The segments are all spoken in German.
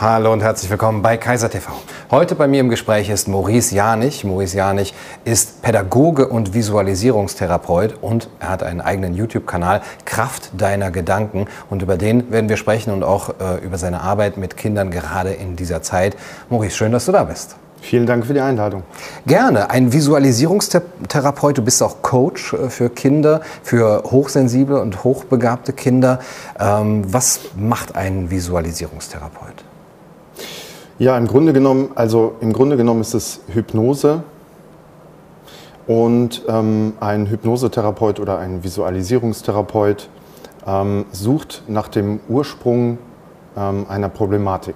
Hallo und herzlich willkommen bei Kaiser TV. Heute bei mir im Gespräch ist Maurice Janich. Maurice Janich ist Pädagoge und Visualisierungstherapeut und er hat einen eigenen YouTube-Kanal Kraft deiner Gedanken und über den werden wir sprechen und auch äh, über seine Arbeit mit Kindern gerade in dieser Zeit. Maurice, schön, dass du da bist. Vielen Dank für die Einladung. Gerne. Ein Visualisierungstherapeut. Du bist auch Coach äh, für Kinder, für hochsensible und hochbegabte Kinder. Ähm, was macht ein Visualisierungstherapeut? Ja, im Grunde genommen, also im Grunde genommen ist es Hypnose. Und ähm, ein Hypnosetherapeut oder ein Visualisierungstherapeut ähm, sucht nach dem Ursprung ähm, einer Problematik.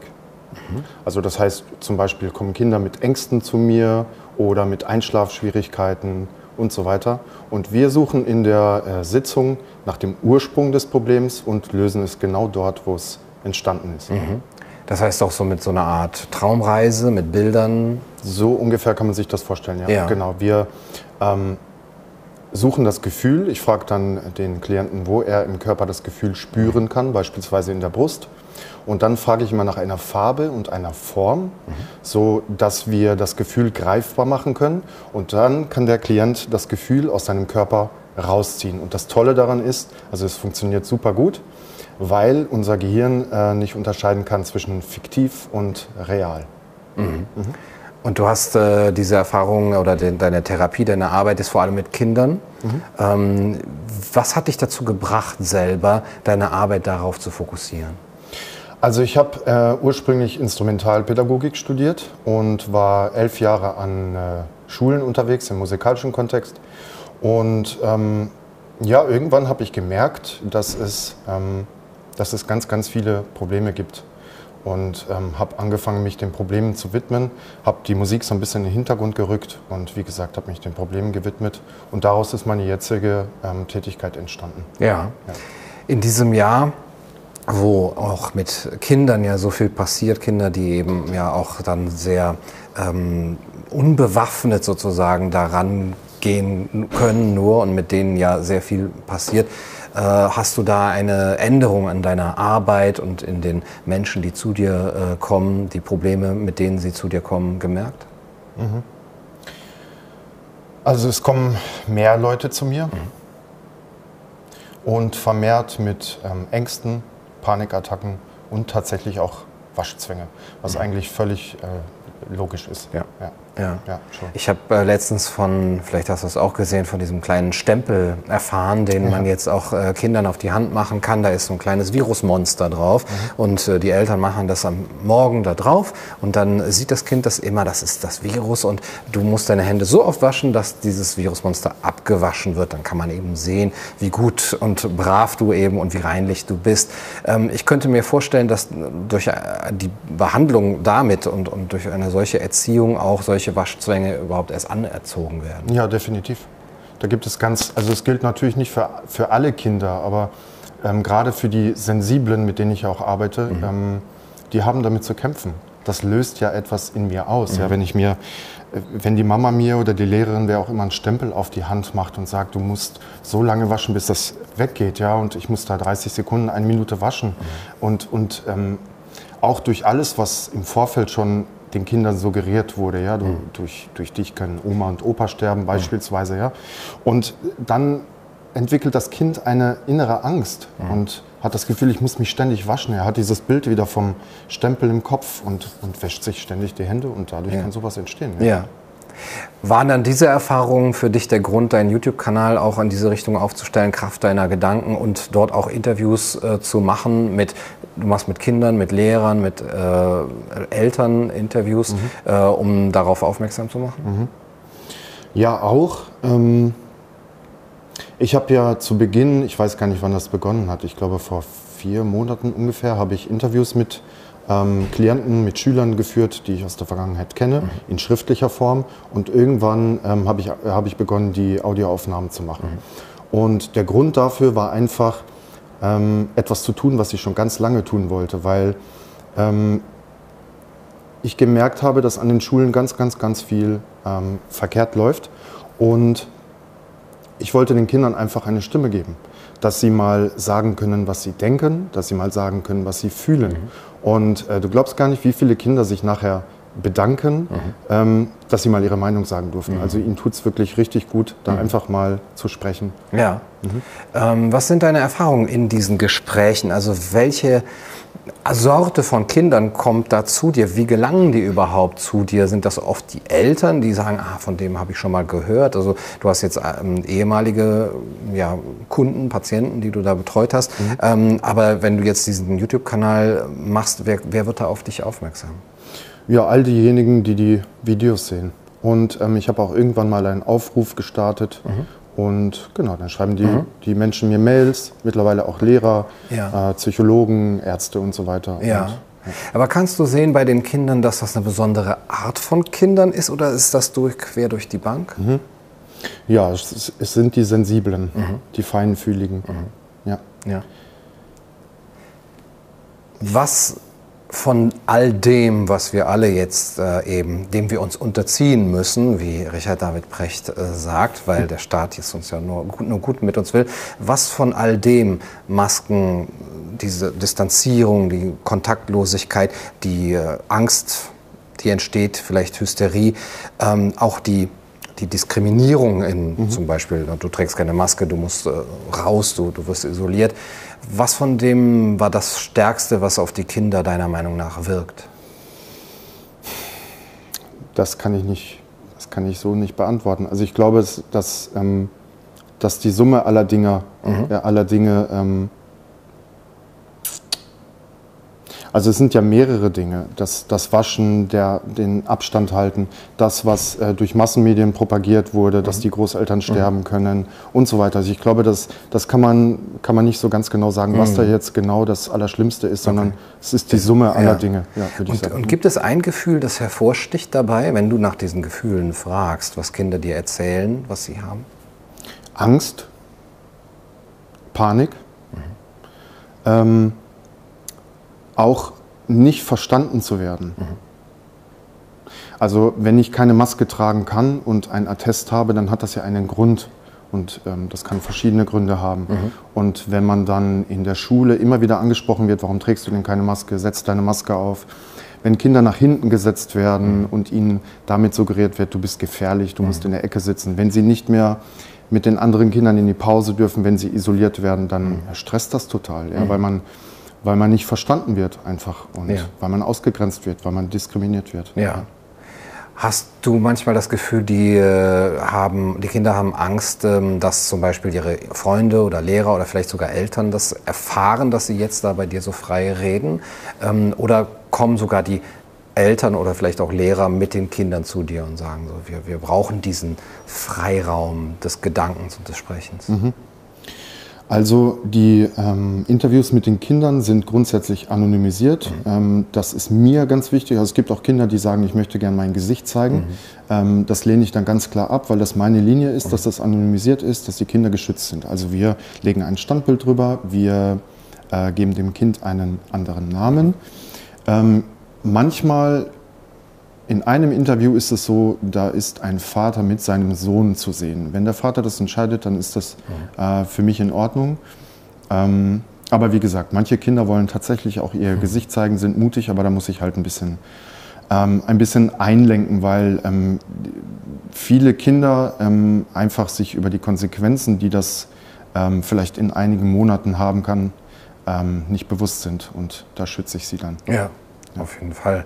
Also das heißt zum Beispiel kommen Kinder mit Ängsten zu mir oder mit Einschlafschwierigkeiten und so weiter. Und wir suchen in der äh, Sitzung nach dem Ursprung des Problems und lösen es genau dort, wo es entstanden ist. Mhm. Das heißt auch so mit so einer Art Traumreise, mit Bildern? So ungefähr kann man sich das vorstellen, ja. ja. Genau. Wir ähm, suchen das Gefühl. Ich frage dann den Klienten, wo er im Körper das Gefühl spüren kann, beispielsweise in der Brust. Und dann frage ich immer nach einer Farbe und einer Form, mhm. so dass wir das Gefühl greifbar machen können. Und dann kann der Klient das Gefühl aus seinem Körper rausziehen. Und das Tolle daran ist, also es funktioniert super gut, weil unser Gehirn äh, nicht unterscheiden kann zwischen fiktiv und real. Mhm. Mhm. Und du hast äh, diese Erfahrung oder de deine Therapie, deine Arbeit ist vor allem mit Kindern. Mhm. Ähm, was hat dich dazu gebracht, selber deine Arbeit darauf zu fokussieren? Also ich habe äh, ursprünglich Instrumentalpädagogik studiert und war elf Jahre an äh, Schulen unterwegs im musikalischen Kontext. Und ähm, ja, irgendwann habe ich gemerkt, dass es, ähm, dass es ganz, ganz viele Probleme gibt. Und ähm, habe angefangen, mich den Problemen zu widmen, habe die Musik so ein bisschen in den Hintergrund gerückt und wie gesagt, habe mich den Problemen gewidmet. Und daraus ist meine jetzige ähm, Tätigkeit entstanden. Ja. ja. In diesem Jahr wo auch mit Kindern ja so viel passiert, Kinder, die eben ja auch dann sehr ähm, unbewaffnet sozusagen daran gehen können nur und mit denen ja sehr viel passiert. Äh, hast du da eine Änderung an deiner Arbeit und in den Menschen, die zu dir äh, kommen, die Probleme, mit denen sie zu dir kommen, gemerkt? Mhm. Also es kommen mehr Leute zu mir mhm. und vermehrt mit ähm, Ängsten, Panikattacken und tatsächlich auch Waschzwänge, was mhm. eigentlich völlig äh, logisch ist. Ja. ja. Ja. ja ich habe äh, letztens von, vielleicht hast du es auch gesehen, von diesem kleinen Stempel erfahren, den man jetzt auch äh, Kindern auf die Hand machen kann. Da ist so ein kleines Virusmonster drauf mhm. und äh, die Eltern machen das am Morgen da drauf und dann sieht das Kind das immer, das ist das Virus und du musst deine Hände so oft waschen, dass dieses Virusmonster abgewaschen wird. Dann kann man eben sehen, wie gut und brav du eben und wie reinlich du bist. Ähm, ich könnte mir vorstellen, dass durch äh, die Behandlung damit und, und durch eine solche Erziehung auch solche Waschzwänge überhaupt erst anerzogen werden. Ja, definitiv. Da gibt es ganz, also es gilt natürlich nicht für, für alle Kinder, aber ähm, gerade für die Sensiblen, mit denen ich auch arbeite, mhm. ähm, die haben damit zu kämpfen. Das löst ja etwas in mir aus. Mhm. Ja, wenn ich mir, äh, wenn die Mama mir oder die Lehrerin, wer auch immer, einen Stempel auf die Hand macht und sagt, du musst so lange waschen, bis das weggeht, ja, und ich muss da 30 Sekunden, eine Minute waschen. Mhm. Und, und ähm, auch durch alles, was im Vorfeld schon den Kindern suggeriert wurde, ja, du, mhm. durch, durch dich können Oma und Opa sterben mhm. beispielsweise, ja. Und dann entwickelt das Kind eine innere Angst mhm. und hat das Gefühl, ich muss mich ständig waschen. Er hat dieses Bild wieder vom Stempel im Kopf und, und wäscht sich ständig die Hände und dadurch ja. kann sowas entstehen. Ja. ja. Waren dann diese Erfahrungen für dich der Grund, deinen YouTube-Kanal auch in diese Richtung aufzustellen, Kraft deiner Gedanken und dort auch Interviews äh, zu machen mit, du machst mit Kindern, mit Lehrern, mit äh, Eltern Interviews, mhm. äh, um darauf aufmerksam zu machen? Mhm. Ja, auch. Ähm, ich habe ja zu Beginn, ich weiß gar nicht, wann das begonnen hat, ich glaube vor vier Monaten ungefähr, habe ich Interviews mit ähm, Klienten, mit Schülern geführt, die ich aus der Vergangenheit kenne, mhm. in schriftlicher Form. Und irgendwann ähm, habe ich, hab ich begonnen, die Audioaufnahmen zu machen. Mhm. Und der Grund dafür war einfach, ähm, etwas zu tun, was ich schon ganz lange tun wollte, weil ähm, ich gemerkt habe, dass an den Schulen ganz, ganz, ganz viel ähm, verkehrt läuft. Und ich wollte den Kindern einfach eine Stimme geben dass sie mal sagen können, was sie denken, dass sie mal sagen können, was sie fühlen. Mhm. Und äh, du glaubst gar nicht, wie viele Kinder sich nachher bedanken, mhm. ähm, dass sie mal ihre Meinung sagen durften. Mhm. Also ihnen tut es wirklich richtig gut, da mhm. einfach mal zu sprechen. Ja. Mhm. Ähm, was sind deine Erfahrungen in diesen Gesprächen? Also welche Sorte von Kindern kommt da zu dir? Wie gelangen die überhaupt zu dir? Sind das oft die Eltern, die sagen, ah, von dem habe ich schon mal gehört? Also du hast jetzt ähm, ehemalige ja, Kunden, Patienten, die du da betreut hast. Mhm. Ähm, aber wenn du jetzt diesen YouTube-Kanal machst, wer, wer wird da auf dich aufmerksam? Ja, all diejenigen, die die Videos sehen. Und ähm, ich habe auch irgendwann mal einen Aufruf gestartet. Mhm. Und genau, dann schreiben die, mhm. die Menschen mir Mails, mittlerweile auch Lehrer, ja. äh, Psychologen, Ärzte und so weiter. Ja. Und, ja. Aber kannst du sehen bei den Kindern, dass das eine besondere Art von Kindern ist oder ist das durch, quer durch die Bank? Mhm. Ja, es, es, sind die Sensiblen, mhm. die Feinfühligen. Mhm. Ja. ja. Was von all dem, was wir alle jetzt äh, eben, dem wir uns unterziehen müssen, wie Richard David Precht äh, sagt, weil der Staat jetzt uns ja nur gut, nur gut mit uns will, was von all dem, Masken, diese Distanzierung, die Kontaktlosigkeit, die äh, Angst, die entsteht, vielleicht Hysterie, ähm, auch die die Diskriminierung in mhm. zum Beispiel, du trägst keine Maske, du musst äh, raus, du, du wirst isoliert. Was von dem war das Stärkste, was auf die Kinder deiner Meinung nach wirkt? Das kann ich nicht, das kann ich so nicht beantworten. Also ich glaube, dass, ähm, dass die Summe aller Dinge, mhm. äh, aller Dinge ähm, Also es sind ja mehrere Dinge. Das, das Waschen, der, den Abstand halten, das, was äh, durch Massenmedien propagiert wurde, dass mhm. die Großeltern mhm. sterben können und so weiter. Also ich glaube, das, das kann, man, kann man nicht so ganz genau sagen, was mhm. da jetzt genau das Allerschlimmste ist, sondern okay. es ist die Summe aller ja. Dinge. Ja, und, und gibt es ein Gefühl, das hervorsticht dabei, wenn du nach diesen Gefühlen fragst, was Kinder dir erzählen, was sie haben? Angst, Panik. Mhm. Ähm, auch nicht verstanden zu werden. Mhm. Also wenn ich keine Maske tragen kann und ein Attest habe, dann hat das ja einen Grund. Und ähm, das kann verschiedene Gründe haben. Mhm. Und wenn man dann in der Schule immer wieder angesprochen wird, warum trägst du denn keine Maske, setz deine Maske auf. Wenn Kinder nach hinten gesetzt werden mhm. und ihnen damit suggeriert wird, du bist gefährlich, du mhm. musst in der Ecke sitzen. Wenn sie nicht mehr mit den anderen Kindern in die Pause dürfen, wenn sie isoliert werden, dann mhm. stresst das total. Ja, mhm. weil man weil man nicht verstanden wird einfach und ja. weil man ausgegrenzt wird, weil man diskriminiert wird. Ja. Hast du manchmal das Gefühl, die, äh, haben, die Kinder haben Angst, ähm, dass zum Beispiel ihre Freunde oder Lehrer oder vielleicht sogar Eltern das erfahren, dass sie jetzt da bei dir so frei reden? Ähm, oder kommen sogar die Eltern oder vielleicht auch Lehrer mit den Kindern zu dir und sagen so, wir, wir brauchen diesen Freiraum des Gedankens und des Sprechens? Mhm. Also die ähm, Interviews mit den Kindern sind grundsätzlich anonymisiert. Mhm. Ähm, das ist mir ganz wichtig. Also es gibt auch Kinder, die sagen, ich möchte gerne mein Gesicht zeigen. Mhm. Ähm, das lehne ich dann ganz klar ab, weil das meine Linie ist, mhm. dass das anonymisiert ist, dass die Kinder geschützt sind. Also wir legen ein Standbild drüber, wir äh, geben dem Kind einen anderen Namen. Ähm, manchmal in einem Interview ist es so, da ist ein Vater mit seinem Sohn zu sehen. Wenn der Vater das entscheidet, dann ist das äh, für mich in Ordnung. Ähm, aber wie gesagt, manche Kinder wollen tatsächlich auch ihr mhm. Gesicht zeigen, sind mutig, aber da muss ich halt ein bisschen, ähm, ein bisschen einlenken, weil ähm, viele Kinder ähm, einfach sich über die Konsequenzen, die das ähm, vielleicht in einigen Monaten haben kann, ähm, nicht bewusst sind. Und da schütze ich sie dann. Ja, ja. auf jeden Fall.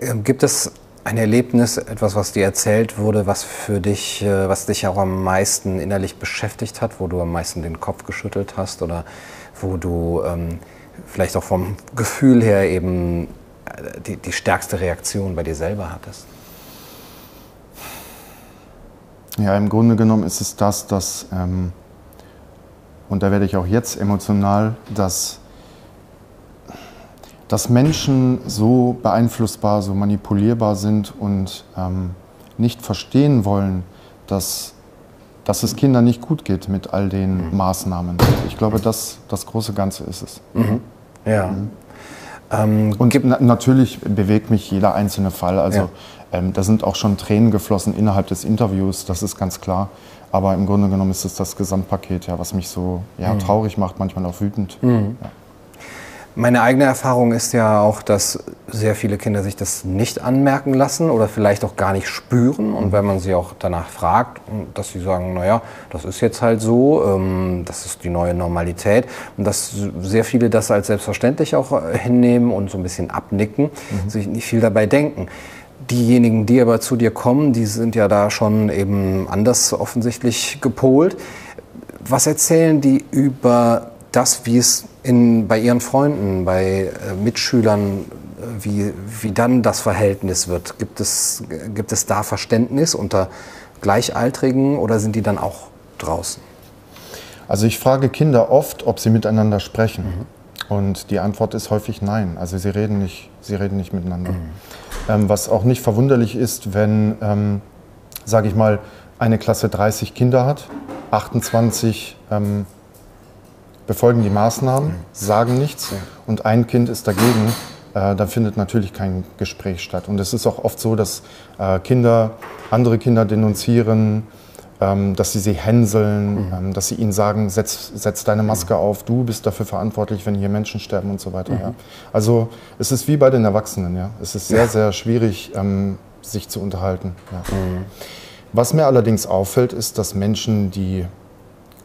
Ähm, gibt es ein Erlebnis, etwas, was dir erzählt wurde, was für dich, äh, was dich auch am meisten innerlich beschäftigt hat, wo du am meisten den Kopf geschüttelt hast oder wo du ähm, vielleicht auch vom Gefühl her eben äh, die, die stärkste Reaktion bei dir selber hattest? Ja, im Grunde genommen ist es das, dass, ähm, und da werde ich auch jetzt emotional, dass dass Menschen so beeinflussbar, so manipulierbar sind und ähm, nicht verstehen wollen, dass, dass es Kindern nicht gut geht mit all den mhm. Maßnahmen. Ich glaube, das, das große Ganze ist es. Mhm. Ja. Mhm. Ähm, und na natürlich bewegt mich jeder einzelne Fall. Also ja. ähm, da sind auch schon Tränen geflossen innerhalb des Interviews, das ist ganz klar. Aber im Grunde genommen ist es das Gesamtpaket, ja, was mich so ja, mhm. traurig macht, manchmal auch wütend. Mhm. Ja. Meine eigene Erfahrung ist ja auch, dass sehr viele Kinder sich das nicht anmerken lassen oder vielleicht auch gar nicht spüren. Und wenn man sie auch danach fragt, dass sie sagen, naja, das ist jetzt halt so, ähm, das ist die neue Normalität. Und dass sehr viele das als selbstverständlich auch äh, hinnehmen und so ein bisschen abnicken, mhm. sich nicht viel dabei denken. Diejenigen, die aber zu dir kommen, die sind ja da schon eben anders offensichtlich gepolt. Was erzählen die über das, wie es in, bei Ihren Freunden, bei äh, Mitschülern, äh, wie, wie dann das Verhältnis wird? Gibt es, gibt es da Verständnis unter Gleichaltrigen oder sind die dann auch draußen? Also ich frage Kinder oft, ob sie miteinander sprechen. Mhm. Und die Antwort ist häufig nein. Also sie reden nicht, sie reden nicht miteinander. Mhm. Ähm, was auch nicht verwunderlich ist, wenn, ähm, sage ich mal, eine Klasse 30 Kinder hat, 28 ähm, befolgen die Maßnahmen, sagen nichts und ein Kind ist dagegen, äh, dann findet natürlich kein Gespräch statt. Und es ist auch oft so, dass äh, Kinder andere Kinder denunzieren, ähm, dass sie sie hänseln, mhm. ähm, dass sie ihnen sagen, setz, setz deine Maske mhm. auf, du bist dafür verantwortlich, wenn hier Menschen sterben und so weiter. Mhm. Ja. Also es ist wie bei den Erwachsenen. Ja. Es ist sehr, sehr schwierig, ähm, sich zu unterhalten. Ja. Mhm. Was mir allerdings auffällt, ist, dass Menschen, die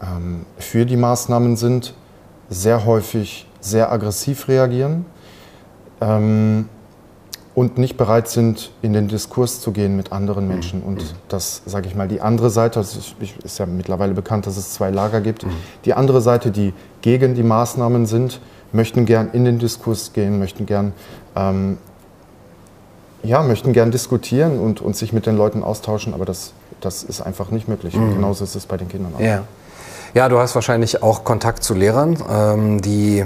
ähm, für die Maßnahmen sind, sehr häufig sehr aggressiv reagieren ähm, und nicht bereit sind, in den Diskurs zu gehen mit anderen Menschen. Und mhm. das, sage ich mal, die andere Seite, ist, ist, ja mittlerweile bekannt, dass es zwei Lager gibt. Mhm. Die andere Seite, die gegen die Maßnahmen sind, möchten gern in den Diskurs gehen, möchten gern ähm, ja, möchten gern diskutieren und, und sich mit den Leuten austauschen, aber das, das ist einfach nicht möglich. Mhm. Und genauso ist es bei den Kindern auch. Ja. Ja, du hast wahrscheinlich auch Kontakt zu Lehrern, ähm, die äh,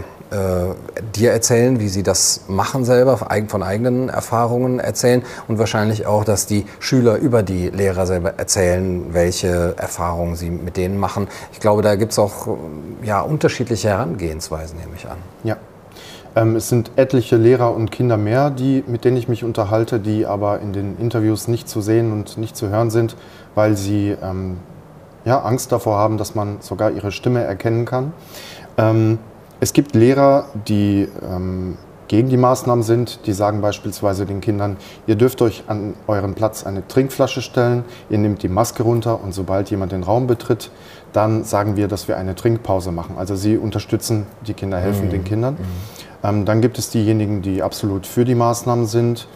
dir erzählen, wie sie das machen selber, von eigenen Erfahrungen erzählen und wahrscheinlich auch, dass die Schüler über die Lehrer selber erzählen, welche Erfahrungen sie mit denen machen. Ich glaube, da gibt es auch ja, unterschiedliche Herangehensweisen, nehme ich an. Ja. Ähm, es sind etliche Lehrer und Kinder mehr, die, mit denen ich mich unterhalte, die aber in den Interviews nicht zu sehen und nicht zu hören sind, weil sie ähm, ja, Angst davor haben, dass man sogar ihre Stimme erkennen kann. Ähm, es gibt Lehrer, die ähm, gegen die Maßnahmen sind. Die sagen beispielsweise den Kindern, ihr dürft euch an euren Platz eine Trinkflasche stellen, ihr nehmt die Maske runter und sobald jemand den Raum betritt, dann sagen wir, dass wir eine Trinkpause machen. Also sie unterstützen die Kinder, helfen mhm. den Kindern. Mhm. Ähm, dann gibt es diejenigen, die absolut für die Maßnahmen sind.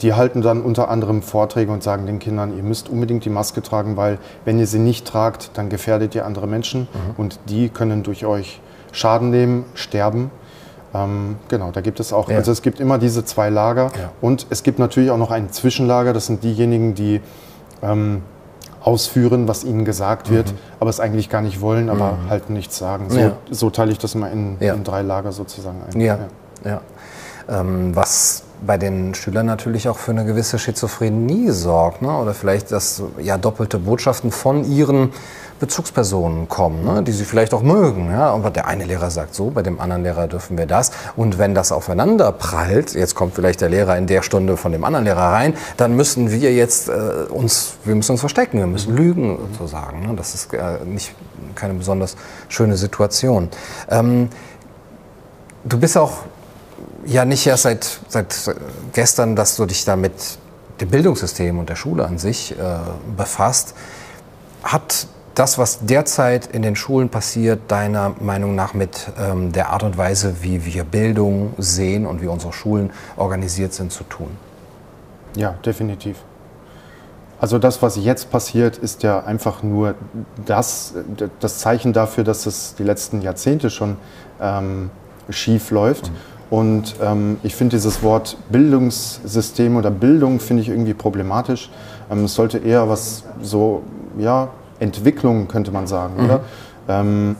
Die halten dann unter anderem Vorträge und sagen den Kindern, ihr müsst unbedingt die Maske tragen, weil wenn ihr sie nicht tragt, dann gefährdet ihr andere Menschen mhm. und die können durch euch Schaden nehmen, sterben. Ähm, genau, da gibt es auch, ja. also es gibt immer diese zwei Lager ja. und es gibt natürlich auch noch ein Zwischenlager, das sind diejenigen, die ähm, ausführen, was ihnen gesagt wird, mhm. aber es eigentlich gar nicht wollen, aber mhm. halt nichts sagen. So, ja. so, teile ich das immer in, in, drei Lager sozusagen ein. Ja, ja. Ähm, was bei den Schülern natürlich auch für eine gewisse Schizophrenie sorgt. Ne? Oder vielleicht, dass ja doppelte Botschaften von ihren Bezugspersonen kommen, ne? die sie vielleicht auch mögen. Ja? Aber der eine Lehrer sagt so, bei dem anderen Lehrer dürfen wir das. Und wenn das aufeinander prallt, jetzt kommt vielleicht der Lehrer in der Stunde von dem anderen Lehrer rein, dann müssen wir jetzt äh, uns, wir müssen uns verstecken, wir müssen lügen sozusagen. Ne? Das ist äh, nicht keine besonders schöne Situation. Ähm, du bist auch ja nicht erst seit, seit gestern, dass du dich da mit dem Bildungssystem und der Schule an sich äh, befasst. Hat das, was derzeit in den Schulen passiert, deiner Meinung nach mit ähm, der Art und Weise, wie wir Bildung sehen und wie unsere Schulen organisiert sind, zu tun? Ja, definitiv. Also das, was jetzt passiert, ist ja einfach nur das, das Zeichen dafür, dass es die letzten Jahrzehnte schon ähm, schief läuft. Mhm. Und ähm, ich finde dieses Wort Bildungssystem oder Bildung finde ich irgendwie problematisch. Ähm, es sollte eher was so, ja, Entwicklung könnte man sagen, mhm. oder? Ähm,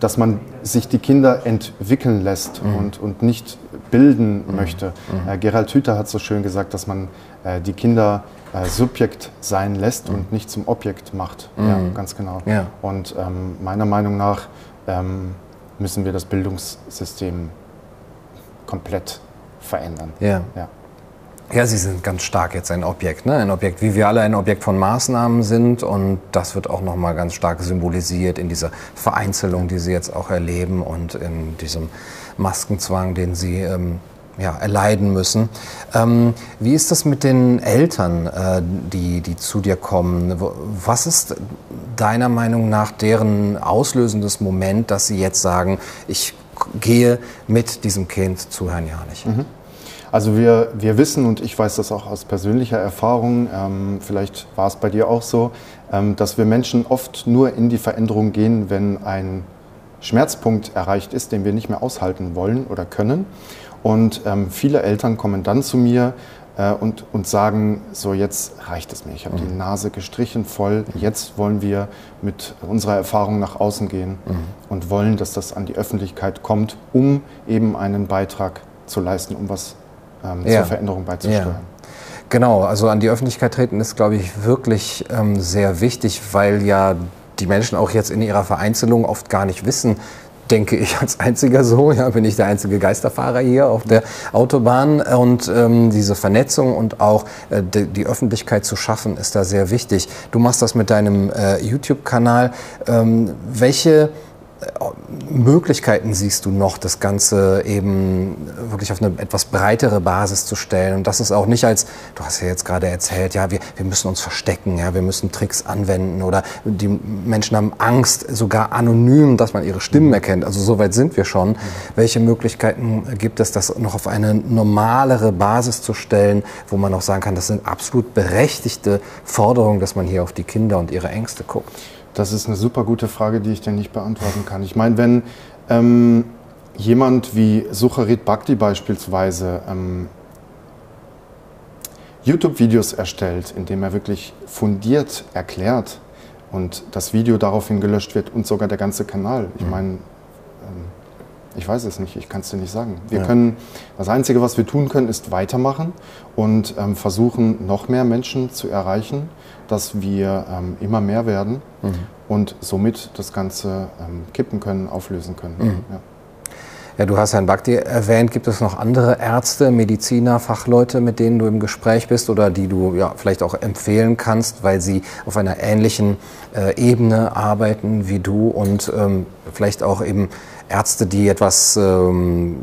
dass man sich die Kinder entwickeln lässt mhm. und, und nicht bilden mhm. möchte. Mhm. Äh, Gerald Hüther hat so schön gesagt, dass man äh, die Kinder äh, Subjekt sein lässt und mhm. nicht zum Objekt macht. Ja, mhm. ganz genau. Ja. Und ähm, meiner Meinung nach ähm, müssen wir das Bildungssystem komplett verändern. Ja. ja. Ja, Sie sind ganz stark jetzt ein Objekt, ne? ein Objekt, wie wir alle ein Objekt von Maßnahmen sind. Und das wird auch nochmal ganz stark symbolisiert in dieser Vereinzelung, die Sie jetzt auch erleben und in diesem Maskenzwang, den Sie ähm, ja, erleiden müssen. Ähm, wie ist das mit den Eltern, äh, die, die zu dir kommen? Was ist deiner Meinung nach deren auslösendes Moment, dass sie jetzt sagen, ich gehe mit diesem Kind zu Herrn Janich? Mhm. Also wir, wir wissen, und ich weiß das auch aus persönlicher Erfahrung, ähm, vielleicht war es bei dir auch so, ähm, dass wir Menschen oft nur in die Veränderung gehen, wenn ein Schmerzpunkt erreicht ist, den wir nicht mehr aushalten wollen oder können. Und ähm, viele Eltern kommen dann zu mir äh, und, und sagen, so jetzt reicht es mir, ich habe mhm. die Nase gestrichen voll, jetzt wollen wir mit unserer Erfahrung nach außen gehen mhm. und wollen, dass das an die Öffentlichkeit kommt, um eben einen Beitrag zu leisten, um was ähm, ja. zur Veränderung beizusteuern. Ja. Genau, also an die Öffentlichkeit treten ist, glaube ich, wirklich ähm, sehr wichtig, weil ja die Menschen auch jetzt in ihrer Vereinzelung oft gar nicht wissen, denke ich als einziger so, ja, bin ich der einzige Geisterfahrer hier auf der Autobahn und ähm, diese Vernetzung und auch äh, die, die, Öffentlichkeit zu schaffen ist da sehr wichtig. Du machst das mit deinem äh, YouTube-Kanal. Ähm, welche Möglichkeiten siehst du noch, das Ganze eben wirklich auf eine etwas breitere Basis zu stellen? Und das ist auch nicht als, du hast ja jetzt gerade erzählt, ja, wir, wir müssen uns verstecken, ja, wir müssen Tricks anwenden oder die Menschen haben Angst, sogar anonym, dass man ihre Stimmen mhm. erkennt. Also so weit sind wir schon. Mhm. Welche Möglichkeiten gibt es, das noch auf eine normalere Basis zu stellen, wo man auch sagen kann, das sind absolut berechtigte Forderungen, dass man hier auf die Kinder und ihre Ängste guckt? Das ist eine super gute Frage, die ich dir nicht beantworten kann. Ich meine, wenn ähm, jemand wie Sucharit Bhakti beispielsweise ähm, YouTube-Videos erstellt, indem er wirklich fundiert erklärt und das Video daraufhin gelöscht wird und sogar der ganze Kanal. Ich mhm. meine, ich weiß es nicht, ich kann es dir nicht sagen. Wir ja. können, das Einzige, was wir tun können, ist weitermachen und ähm, versuchen, noch mehr Menschen zu erreichen dass wir ähm, immer mehr werden mhm. und somit das Ganze ähm, kippen können, auflösen können. Mhm. Ja. Ja, du hast Herrn Bhakti erwähnt. Gibt es noch andere Ärzte, Mediziner, Fachleute, mit denen du im Gespräch bist oder die du ja, vielleicht auch empfehlen kannst, weil sie auf einer ähnlichen äh, Ebene arbeiten wie du und ähm, vielleicht auch eben Ärzte, die etwas ähm,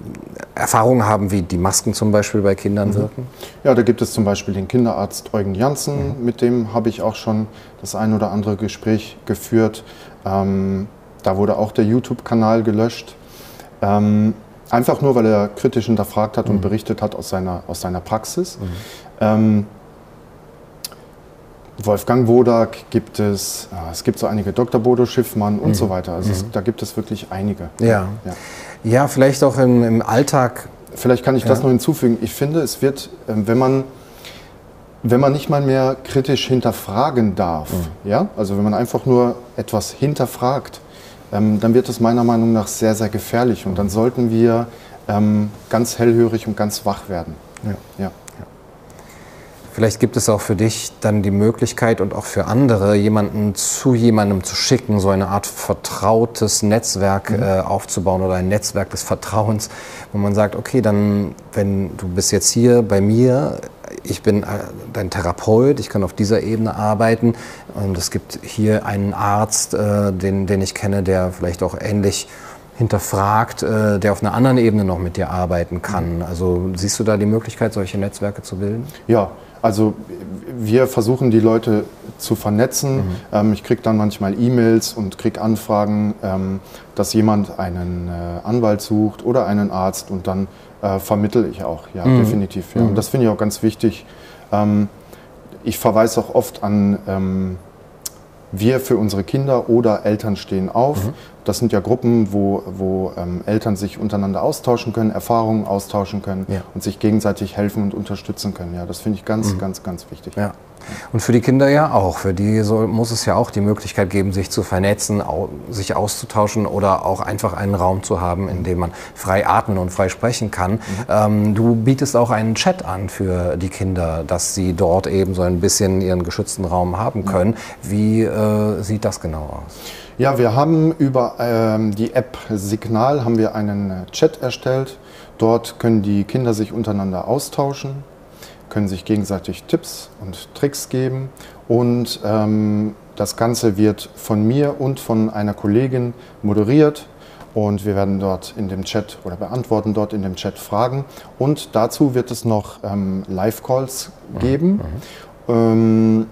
Erfahrung haben, wie die Masken zum Beispiel bei Kindern mhm. wirken? Ja, da gibt es zum Beispiel den Kinderarzt Eugen Janssen, mhm. mit dem habe ich auch schon das ein oder andere Gespräch geführt. Ähm, da wurde auch der YouTube-Kanal gelöscht. Ähm, einfach nur, weil er kritisch hinterfragt hat mhm. und berichtet hat aus seiner, aus seiner Praxis. Mhm. Ähm, Wolfgang Wodak gibt es, es gibt so einige Dr. Bodo Schiffmann und mhm. so weiter. Also es, mhm. da gibt es wirklich einige. Ja, ja. ja vielleicht auch im, im Alltag. Vielleicht kann ich ja. das noch hinzufügen. Ich finde, es wird, ähm, wenn man, wenn man nicht mal mehr kritisch hinterfragen darf, mhm. ja, also wenn man einfach nur etwas hinterfragt, ähm, dann wird es meiner Meinung nach sehr, sehr gefährlich und dann sollten wir ähm, ganz hellhörig und ganz wach werden. Ja. ja. Vielleicht gibt es auch für dich dann die Möglichkeit und auch für andere, jemanden zu jemandem zu schicken, so eine Art vertrautes Netzwerk mhm. äh, aufzubauen oder ein Netzwerk des Vertrauens, wo man sagt, okay, dann, wenn du bist jetzt hier bei mir, ich bin äh, dein Therapeut, ich kann auf dieser Ebene arbeiten und es gibt hier einen Arzt, äh, den, den ich kenne, der vielleicht auch ähnlich hinterfragt, äh, der auf einer anderen Ebene noch mit dir arbeiten kann. Mhm. Also siehst du da die Möglichkeit, solche Netzwerke zu bilden? Ja, also wir versuchen die Leute zu vernetzen. Mhm. Ähm, ich kriege dann manchmal E-Mails und kriege Anfragen, ähm, dass jemand einen äh, Anwalt sucht oder einen Arzt und dann äh, vermittel ich auch, ja, mhm. definitiv. Ja. Und mhm. das finde ich auch ganz wichtig. Ähm, ich verweise auch oft an ähm, wir für unsere Kinder oder Eltern stehen auf. Mhm. Das sind ja Gruppen, wo, wo ähm, Eltern sich untereinander austauschen können, Erfahrungen austauschen können ja. und sich gegenseitig helfen und unterstützen können. Ja, das finde ich ganz, mhm. ganz, ganz wichtig. Ja. Und für die Kinder ja auch. Für die soll, muss es ja auch die Möglichkeit geben, sich zu vernetzen, au, sich auszutauschen oder auch einfach einen Raum zu haben, in dem man frei atmen und frei sprechen kann. Mhm. Ähm, du bietest auch einen Chat an für die Kinder, dass sie dort eben so ein bisschen ihren geschützten Raum haben können. Wie äh, sieht das genau aus? Ja, wir haben über ähm, die App Signal haben wir einen äh, Chat erstellt. Dort können die Kinder sich untereinander austauschen, können sich gegenseitig Tipps und Tricks geben und ähm, das Ganze wird von mir und von einer Kollegin moderiert und wir werden dort in dem Chat oder beantworten dort in dem Chat Fragen. Und dazu wird es noch ähm, Live-Calls geben, mhm. ähm,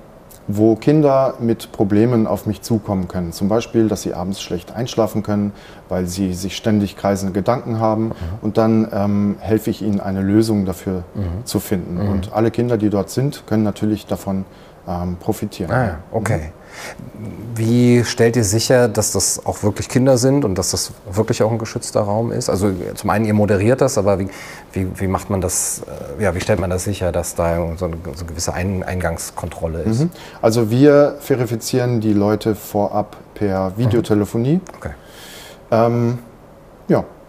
wo Kinder mit Problemen auf mich zukommen können. Zum Beispiel, dass sie abends schlecht einschlafen können, weil sie sich ständig kreisende Gedanken haben. Mhm. Und dann ähm, helfe ich ihnen, eine Lösung dafür mhm. zu finden. Mhm. Und alle Kinder, die dort sind, können natürlich davon ähm, profitieren. Ah, okay. Wie stellt ihr sicher, dass das auch wirklich Kinder sind und dass das wirklich auch ein geschützter Raum ist? Also zum einen, ihr moderiert das, aber wie, wie, wie macht man das, äh, ja, wie stellt man das sicher, dass da so eine, so eine gewisse ein Eingangskontrolle ist? Mhm. Also wir verifizieren die Leute vorab per Videotelefonie. Mhm. Okay. Ähm,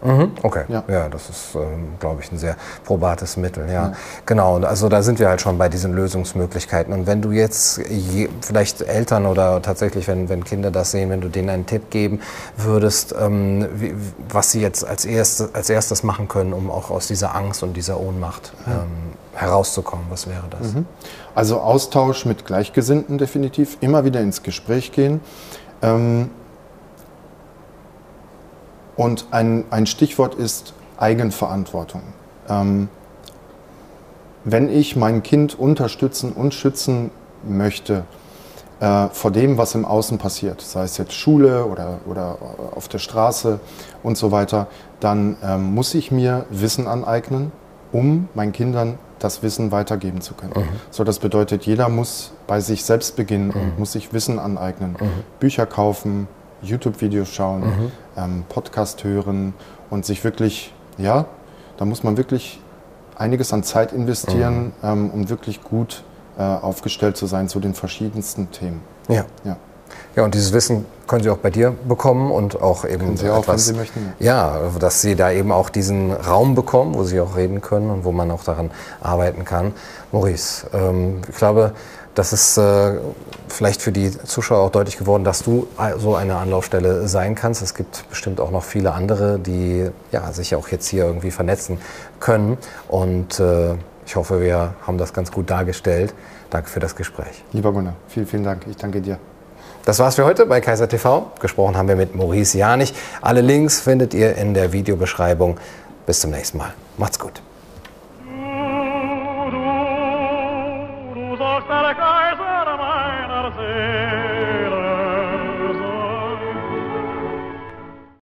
Mhm, okay, ja. ja, das ist, ähm, glaube ich, ein sehr probates Mittel. Ja. ja. genau. Also da sind wir halt schon bei diesen Lösungsmöglichkeiten. Und wenn du jetzt je, vielleicht Eltern oder tatsächlich, wenn, wenn Kinder das sehen, wenn du denen einen Tipp geben würdest, ähm, wie, was sie jetzt als, erste, als erstes machen können, um auch aus dieser Angst und dieser Ohnmacht ähm, herauszukommen, was wäre das? Mhm. Also Austausch mit Gleichgesinnten definitiv, immer wieder ins Gespräch gehen. Ähm, und ein, ein Stichwort ist Eigenverantwortung. Ähm, wenn ich mein Kind unterstützen und schützen möchte äh, vor dem, was im Außen passiert, sei es jetzt Schule oder, oder auf der Straße und so weiter, dann ähm, muss ich mir Wissen aneignen, um meinen Kindern das Wissen weitergeben zu können. Mhm. So, das bedeutet, jeder muss bei sich selbst beginnen mhm. und muss sich Wissen aneignen. Mhm. Bücher kaufen, YouTube-Videos schauen, mhm. Ähm, Podcast hören und sich wirklich, ja, da muss man wirklich einiges an Zeit investieren, mhm. ähm, um wirklich gut äh, aufgestellt zu sein zu den verschiedensten Themen. Ja. ja. Ja, und dieses Wissen können Sie auch bei dir bekommen und auch eben können Sie auch, etwas, wenn Sie möchten. Ja, dass Sie da eben auch diesen Raum bekommen, wo Sie auch reden können und wo man auch daran arbeiten kann. Maurice, ähm, ich glaube, das ist äh, vielleicht für die Zuschauer auch deutlich geworden, dass du so eine Anlaufstelle sein kannst. Es gibt bestimmt auch noch viele andere, die ja, sich auch jetzt hier irgendwie vernetzen können. Und äh, ich hoffe, wir haben das ganz gut dargestellt. Danke für das Gespräch. Lieber Gunnar, vielen, vielen Dank. Ich danke dir. Das war's für heute bei Kaiser TV. Gesprochen haben wir mit Maurice Janich. Alle Links findet ihr in der Videobeschreibung. Bis zum nächsten Mal. Macht's gut.